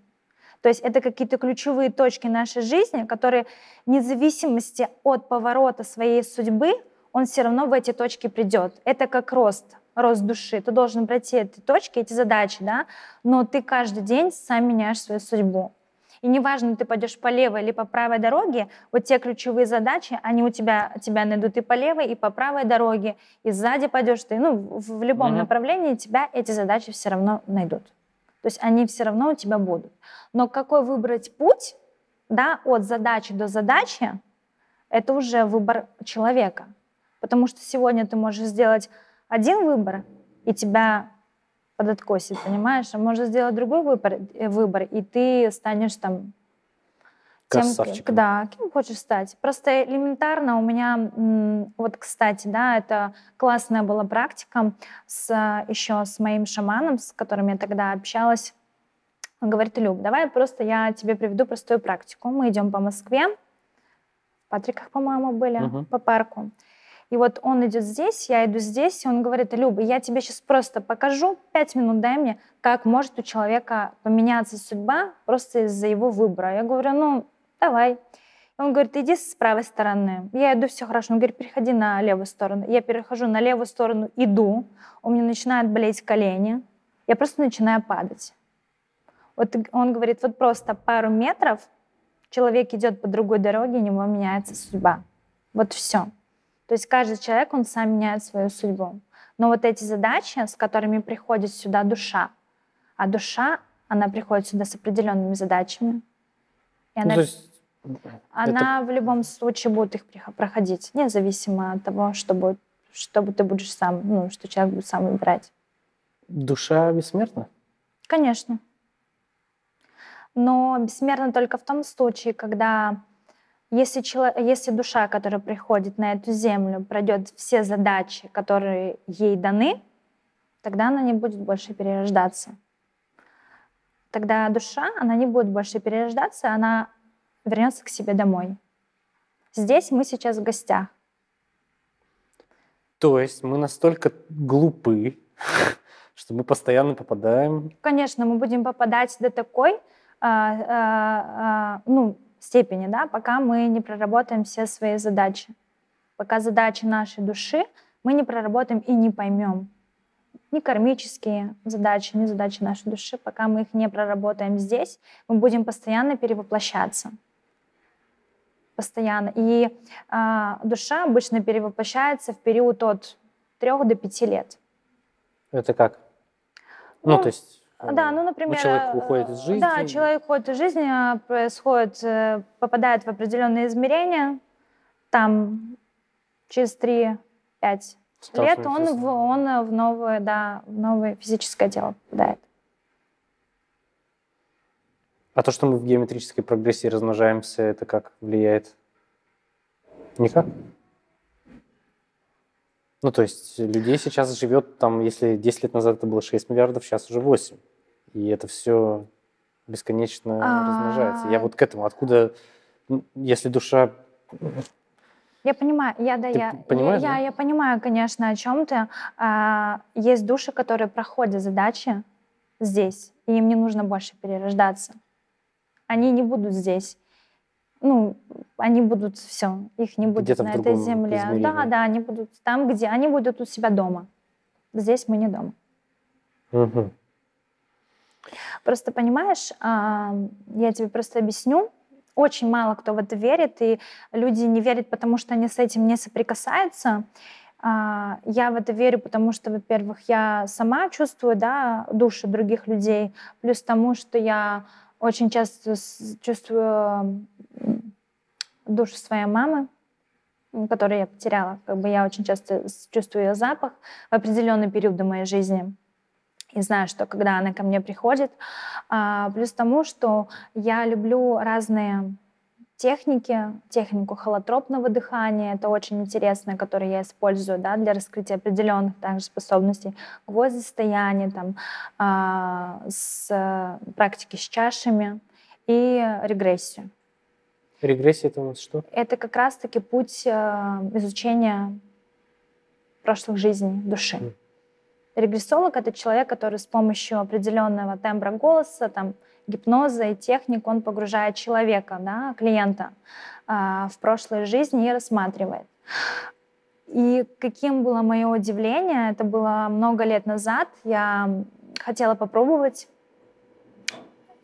То есть это какие-то ключевые точки нашей жизни, которые вне зависимости от поворота своей судьбы, он все равно в эти точки придет. Это как рост, рост души. Ты должен пройти эти точки, эти задачи, да, но ты каждый день сам меняешь свою судьбу. И неважно, ты пойдешь по левой или по правой дороге, вот те ключевые задачи, они у тебя, тебя найдут и по левой, и по правой дороге, и сзади пойдешь ты, ну, в, в любом mm-hmm. направлении тебя эти задачи все равно найдут. То есть они все равно у тебя будут. Но какой выбрать путь да, от задачи до задачи, это уже выбор человека. Потому что сегодня ты можешь сделать один выбор, и тебя подоткосит, понимаешь? А можешь сделать другой выбор, э, выбор и ты станешь там тем, да, кем хочешь стать. Просто элементарно у меня, вот, кстати, да, это классная была практика с, еще с моим шаманом, с которым я тогда общалась. Он говорит, Люб, давай просто я тебе приведу простую практику. Мы идем по Москве, в Патриках, по-моему, были, угу. по парку. И вот он идет здесь, я иду здесь, и он говорит, Люба, я тебе сейчас просто покажу, пять минут дай мне, как может у человека поменяться судьба просто из-за его выбора. Я говорю, ну, давай. Он говорит, иди с правой стороны. Я иду, все хорошо. Он говорит, переходи на левую сторону. Я перехожу на левую сторону, иду. У меня начинают болеть колени. Я просто начинаю падать. Вот он говорит, вот просто пару метров человек идет по другой дороге, у него меняется судьба. Вот все. То есть каждый человек, он сам меняет свою судьбу. Но вот эти задачи, с которыми приходит сюда душа, а душа, она приходит сюда с определенными задачами. И она, ну, есть, она это... в любом случае будет их проходить, независимо от того, что, будет, что ты будешь сам, ну, что человек будет сам выбирать. Душа бессмертна? Конечно. Но бессмертна только в том случае, когда если, человек, если душа, которая приходит на эту землю, пройдет все задачи, которые ей даны, тогда она не будет больше перерождаться. Тогда душа, она не будет больше перерождаться, она вернется к себе домой. Здесь мы сейчас в гостях. То есть мы настолько глупы, [LAUGHS] что мы постоянно попадаем... Конечно, мы будем попадать до такой, а, а, а, ну, степени, да, пока мы не проработаем все свои задачи. Пока задачи нашей души мы не проработаем и не поймем. Ни кармические задачи, ни задачи нашей души, пока мы их не проработаем здесь, мы будем постоянно перевоплощаться. Постоянно. И э, душа обычно перевоплощается в период от 3 до 5 лет. Это как? Ну, ну то есть да, ну, например... Ну, человек уходит из жизни. Да, человек уходит из жизни, происходит, э, попадает в определенные измерения, там через 3-5 лет он в, он в новое, да, в новое физическое тело попадает. А то, что мы в геометрической прогрессии размножаемся, это как влияет? Никак? Ну, то есть людей сейчас живет там, если 10 лет назад это было 6 миллиардов, сейчас уже 8 и это все бесконечно размножается. Я вот к этому, откуда, если душа... Я понимаю, я да, ты я, понимаешь, я, да? я, я понимаю, конечно, о чем ты. А, есть души, которые проходят задачи здесь, и им не нужно больше перерождаться. Они не будут здесь. Ну, они будут все, их не будет на этой земле. Измерении. Да, да, они будут там, где они будут у себя дома. Здесь мы не дома. Угу. Просто понимаешь, я тебе просто объясню, очень мало кто в это верит, и люди не верят, потому что они с этим не соприкасаются. А, я в это верю, потому что, во-первых, я сама чувствую да, души других людей, плюс тому, что я очень часто чувствую душу своей мамы, которую я потеряла. Как бы я очень часто чувствую ее запах в определенные периоды моей жизни и знаю, что когда она ко мне приходит, а, плюс тому, что я люблю разные техники, технику холотропного дыхания, это очень интересно, которую я использую да, для раскрытия определенных также способностей, гвоздистояния, там, а, с практики с чашами и регрессию. Регрессия это у нас что? Это как раз-таки путь э, изучения прошлых жизней души. Mm. Регрессолог — это человек, который с помощью определенного тембра голоса, там, гипноза и техник, он погружает человека, да, клиента э, в прошлой жизни и рассматривает. И каким было мое удивление, это было много лет назад, я хотела попробовать.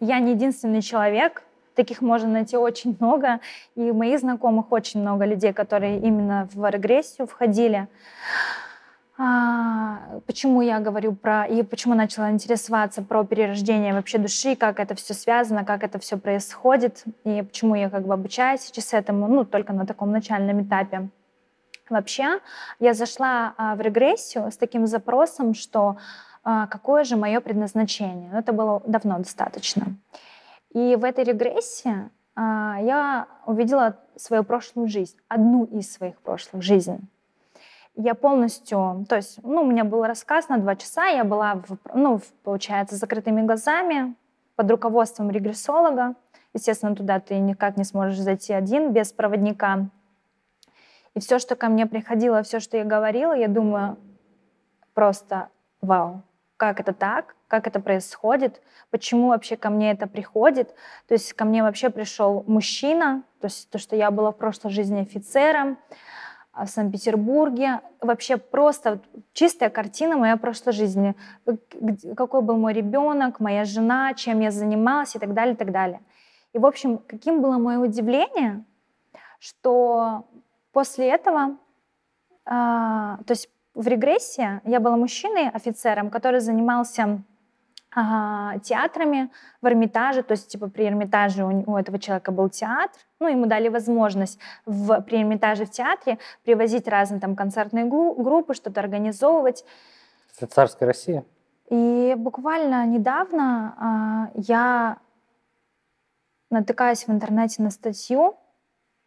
Я не единственный человек, таких можно найти очень много, и моих знакомых очень много людей, которые именно в регрессию входили. А, почему я говорю про и почему начала интересоваться про перерождение вообще души, как это все связано, как это все происходит, и почему я как бы обучаюсь сейчас этому, ну, только на таком начальном этапе. Вообще, я зашла а, в регрессию с таким запросом, что а, какое же мое предназначение. Но это было давно достаточно. И в этой регрессии а, я увидела свою прошлую жизнь, одну из своих прошлых жизней я полностью, то есть, ну, у меня был рассказ на два часа, я была, в, ну, получается, с закрытыми глазами, под руководством регрессолога. Естественно, туда ты никак не сможешь зайти один, без проводника. И все, что ко мне приходило, все, что я говорила, я думаю, просто вау, как это так, как это происходит, почему вообще ко мне это приходит. То есть ко мне вообще пришел мужчина, то есть то, что я была в прошлой жизни офицером, в Санкт-Петербурге. Вообще просто чистая картина моей прошлой жизни. Какой был мой ребенок, моя жена, чем я занималась и так далее, и так далее. И, в общем, каким было мое удивление, что после этого, а, то есть в регрессии я была мужчиной, офицером, который занимался а, театрами в Эрмитаже, то есть типа при Эрмитаже у, у этого человека был театр, ну ему дали возможность в, при Эрмитаже в театре привозить разные там концертные группы, что-то организовывать. Это царская Россия? И буквально недавно а, я натыкаюсь в интернете на статью,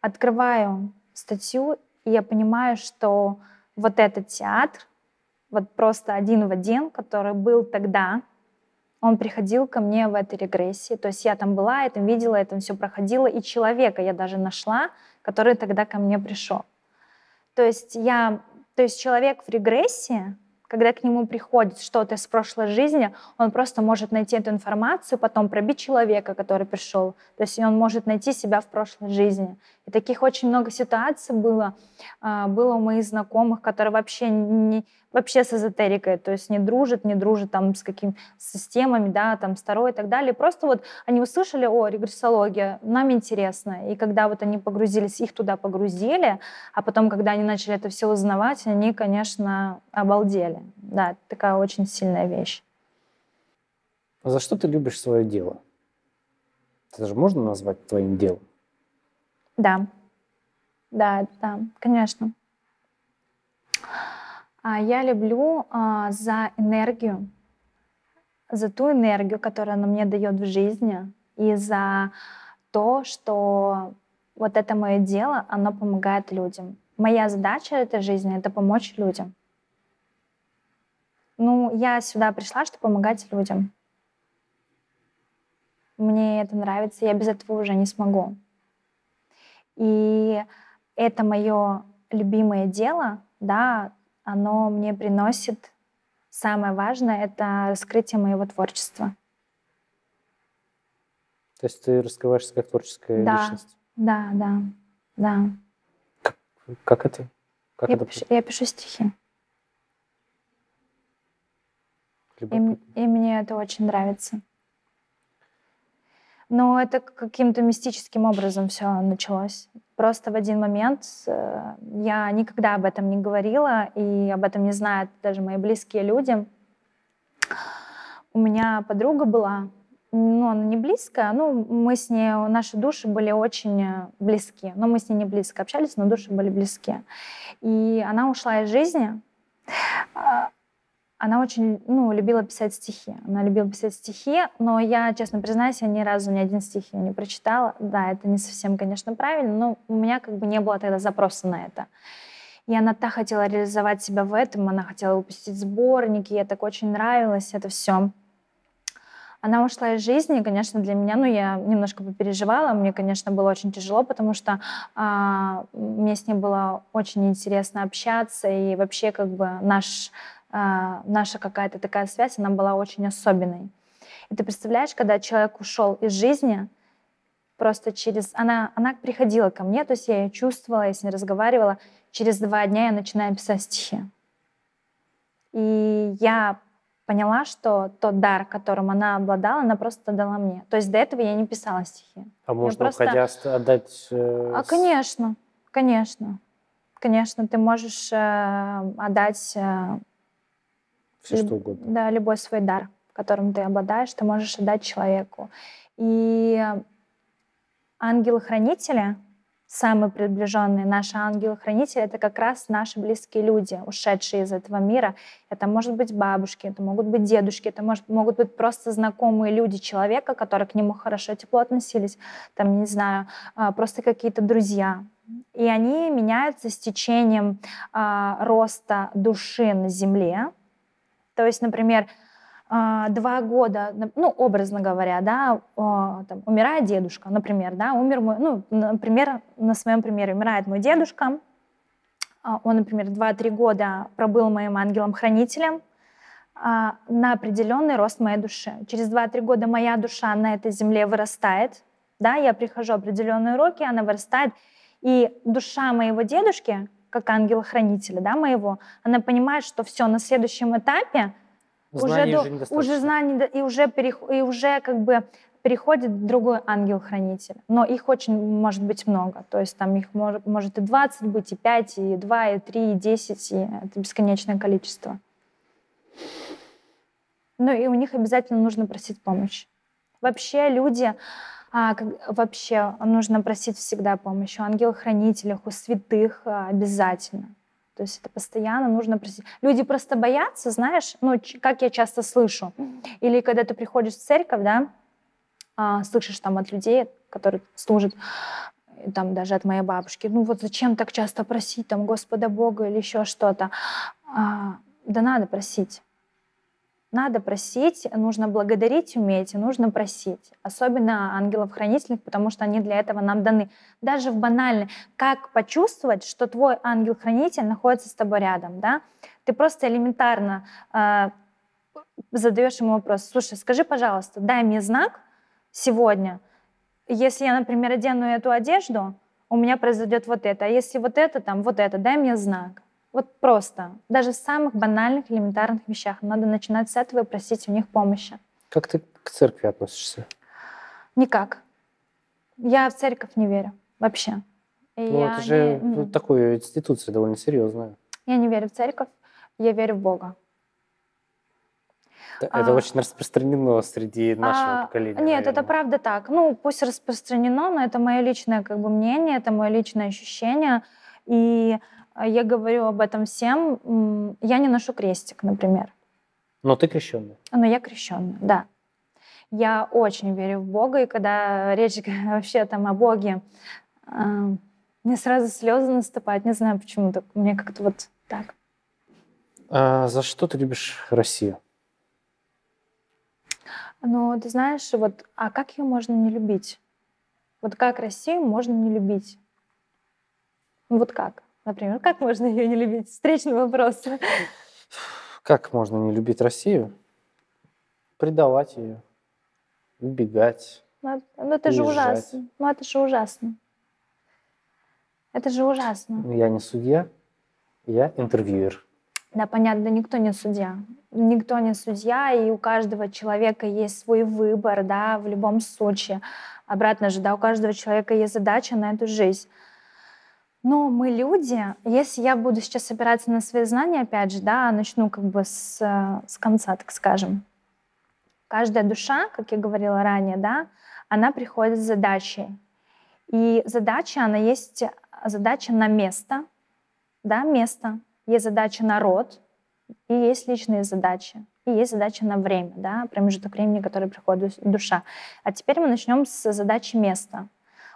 открываю статью, и я понимаю, что вот этот театр, вот просто один в один, который был тогда, он приходил ко мне в этой регрессии. То есть я там была, я там видела, я там все проходила, и человека я даже нашла, который тогда ко мне пришел. То есть я, то есть человек в регрессии, когда к нему приходит что-то из прошлой жизни, он просто может найти эту информацию, потом пробить человека, который пришел. То есть он может найти себя в прошлой жизни. И таких очень много ситуаций было. А, было у моих знакомых, которые вообще не, вообще с эзотерикой, то есть не дружат, не дружат там с какими системами, да, там старой и так далее. Просто вот они услышали, о, регрессология, нам интересно. И когда вот они погрузились, их туда погрузили, а потом, когда они начали это все узнавать, они, конечно, обалдели. Да, такая очень сильная вещь. А за что ты любишь свое дело? Это же можно назвать твоим делом? Да, да, да, конечно. А, я люблю а, за энергию, за ту энергию, которую она мне дает в жизни, и за то, что вот это мое дело, оно помогает людям. Моя задача этой жизни — это помочь людям. Ну, я сюда пришла, чтобы помогать людям. Мне это нравится, я без этого уже не смогу. И это мое любимое дело, да, оно мне приносит самое важное — это раскрытие моего творчества. То есть ты раскрываешься как творческая да, личность? Да, да, да. Как, как это? Как я, это? Пишу, я пишу стихи. И, и мне это очень нравится. Но это каким-то мистическим образом все началось. Просто в один момент э, я никогда об этом не говорила, и об этом не знают даже мои близкие люди. У меня подруга была, ну, она не близкая, ну, мы с ней, наши души были очень э, близки. Но мы с ней не близко общались, но души были близки. И она ушла из жизни. Она очень ну, любила писать стихи. Она любила писать стихи, но я, честно признаюсь, я ни разу ни один стих ее не прочитала. Да, это не совсем, конечно, правильно, но у меня как бы не было тогда запроса на это. И она так хотела реализовать себя в этом, она хотела выпустить сборники, ей так очень нравилось это все. Она ушла из жизни, конечно, для меня, ну, я немножко попереживала, мне, конечно, было очень тяжело, потому что а, мне с ней было очень интересно общаться, и вообще, как бы, наш наша какая-то такая связь, она была очень особенной. И ты представляешь, когда человек ушел из жизни, просто через... Она, она приходила ко мне, то есть я ее чувствовала, я с ней разговаривала. Через два дня я начинаю писать стихи. И я поняла, что тот дар, которым она обладала, она просто дала мне. То есть до этого я не писала стихи. А можно, просто... уходя, отдать... Э... А, конечно, конечно. Конечно, ты можешь э, отдать э, все что угодно. Да, любой свой дар, которым ты обладаешь, ты можешь отдать человеку. И ангелы-хранители, самые приближенные наши ангелы-хранители, это как раз наши близкие люди, ушедшие из этого мира. Это может быть бабушки, это могут быть дедушки, это может, могут быть просто знакомые люди человека, которые к нему хорошо, тепло относились, там, не знаю, а, просто какие-то друзья. И они меняются с течением э, роста души на Земле, то есть, например, а, два года, ну, образно говоря, да, там, умирает дедушка, например, да, умер мой, ну, например, на своем примере умирает мой дедушка, а, он, например, 2-3 года пробыл моим ангелом-хранителем а, на определенный рост моей души. Через 2-3 года моя душа на этой земле вырастает, да, я прихожу определенные уроки, она вырастает, и душа моего дедушки как ангела-хранителя, да, моего, она понимает, что все, на следующем этапе знаний уже, до, уже знаний и уже, перех, и уже как бы переходит другой ангел-хранитель. Но их очень может быть много. То есть там их может, может и 20 быть, и 5, и 2, и 3, и 10, и это бесконечное количество. Ну и у них обязательно нужно просить помощи. Вообще люди, а, как, вообще нужно просить всегда помощи у ангелов-хранителей, у святых а, обязательно. То есть это постоянно нужно просить. Люди просто боятся, знаешь, ну, как я часто слышу. Или когда ты приходишь в церковь, да, а, слышишь там от людей, которые служат, там даже от моей бабушки, ну вот зачем так часто просить там Господа Бога или еще что-то. А, да надо просить. Надо просить, нужно благодарить уметь, нужно просить. Особенно ангелов-хранительных, потому что они для этого нам даны. Даже в банальной. Как почувствовать, что твой ангел-хранитель находится с тобой рядом, да? Ты просто элементарно э, задаешь ему вопрос. Слушай, скажи, пожалуйста, дай мне знак сегодня. Если я, например, одену эту одежду, у меня произойдет вот это. А если вот это, там, вот это, дай мне знак. Вот просто. Даже в самых банальных, элементарных вещах. Надо начинать с этого и просить у них помощи. Как ты к церкви относишься? Никак. Я в церковь не верю. Вообще. ну, я это же не... такая институция довольно серьезная. Я не верю в церковь, я верю в Бога. Это а, очень распространено среди нашего а, поколения. Нет, наверное. это правда так. Ну, пусть распространено, но это мое личное как бы мнение, это мое личное ощущение. И я говорю об этом всем. Я не ношу крестик, например. Но ты крещенный. Но я крещенная, да. Я очень верю в Бога, и когда речь [LAUGHS] вообще там о Боге, а, мне сразу слезы наступают. Не знаю почему, так мне как-то вот так. А за что ты любишь Россию? Ну, ты знаешь, вот, а как ее можно не любить? Вот как Россию можно не любить? Вот как? Например, как можно ее не любить? Встречный вопрос. Как можно не любить Россию? Предавать ее, убегать. Ну, это же ужасно. Ну это же ужасно. Это же ужасно. Я не судья, я интервьюер. Да, понятно, никто не судья. Никто не судья, и у каждого человека есть свой выбор, да, в любом случае. Обратно же, да, у каждого человека есть задача на эту жизнь. Но мы люди, если я буду сейчас опираться на свои знания, опять же, да, начну как бы с, с конца, так скажем. Каждая душа, как я говорила ранее, да, она приходит с задачей. И задача, она есть задача на место, да, место. Есть задача на род, и есть личные задачи. И есть задача на время, да, промежуток времени, который приходит душа. А теперь мы начнем с задачи места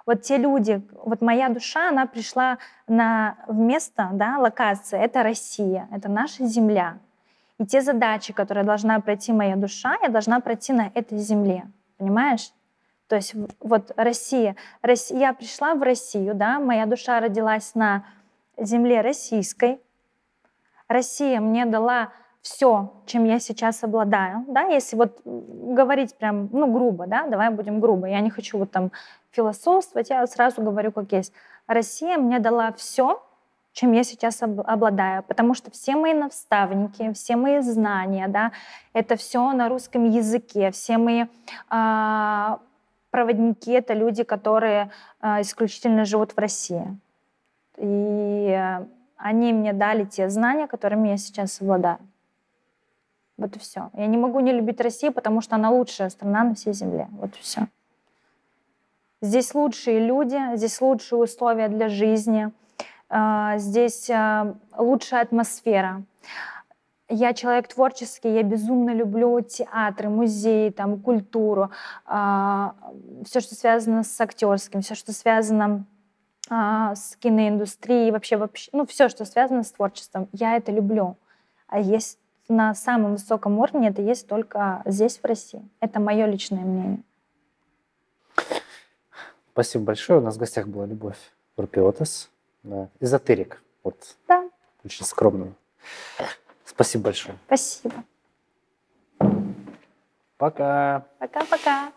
вот те люди, вот моя душа, она пришла на, место, да, локация, это Россия, это наша земля. И те задачи, которые должна пройти моя душа, я должна пройти на этой земле, понимаешь? То есть вот Россия, Россия, я пришла в Россию, да, моя душа родилась на земле российской. Россия мне дала все, чем я сейчас обладаю, да, если вот говорить прям, ну, грубо, да, давай будем грубо, я не хочу вот там философствовать, я сразу говорю как есть. Россия мне дала все, чем я сейчас обладаю, потому что все мои наставники, все мои знания, да, это все на русском языке, все мои э, проводники, это люди, которые э, исключительно живут в России. И они мне дали те знания, которыми я сейчас обладаю. Вот и все. Я не могу не любить Россию, потому что она лучшая страна на всей земле. Вот и все. Здесь лучшие люди, здесь лучшие условия для жизни, а, здесь а, лучшая атмосфера. Я человек творческий, я безумно люблю театры, музеи, там, культуру, а, все, что связано с актерским, все, что связано с киноиндустрией, вообще, вообще, ну, все, что связано с творчеством. Я это люблю. А есть на самом высоком уровне, это есть только здесь, в России. Это мое личное мнение. Спасибо большое. У нас в гостях была Любовь Рупиотес, да, эзотерик. Вот. Да. Очень скромный. Спасибо большое. Спасибо. Пока. Пока-пока.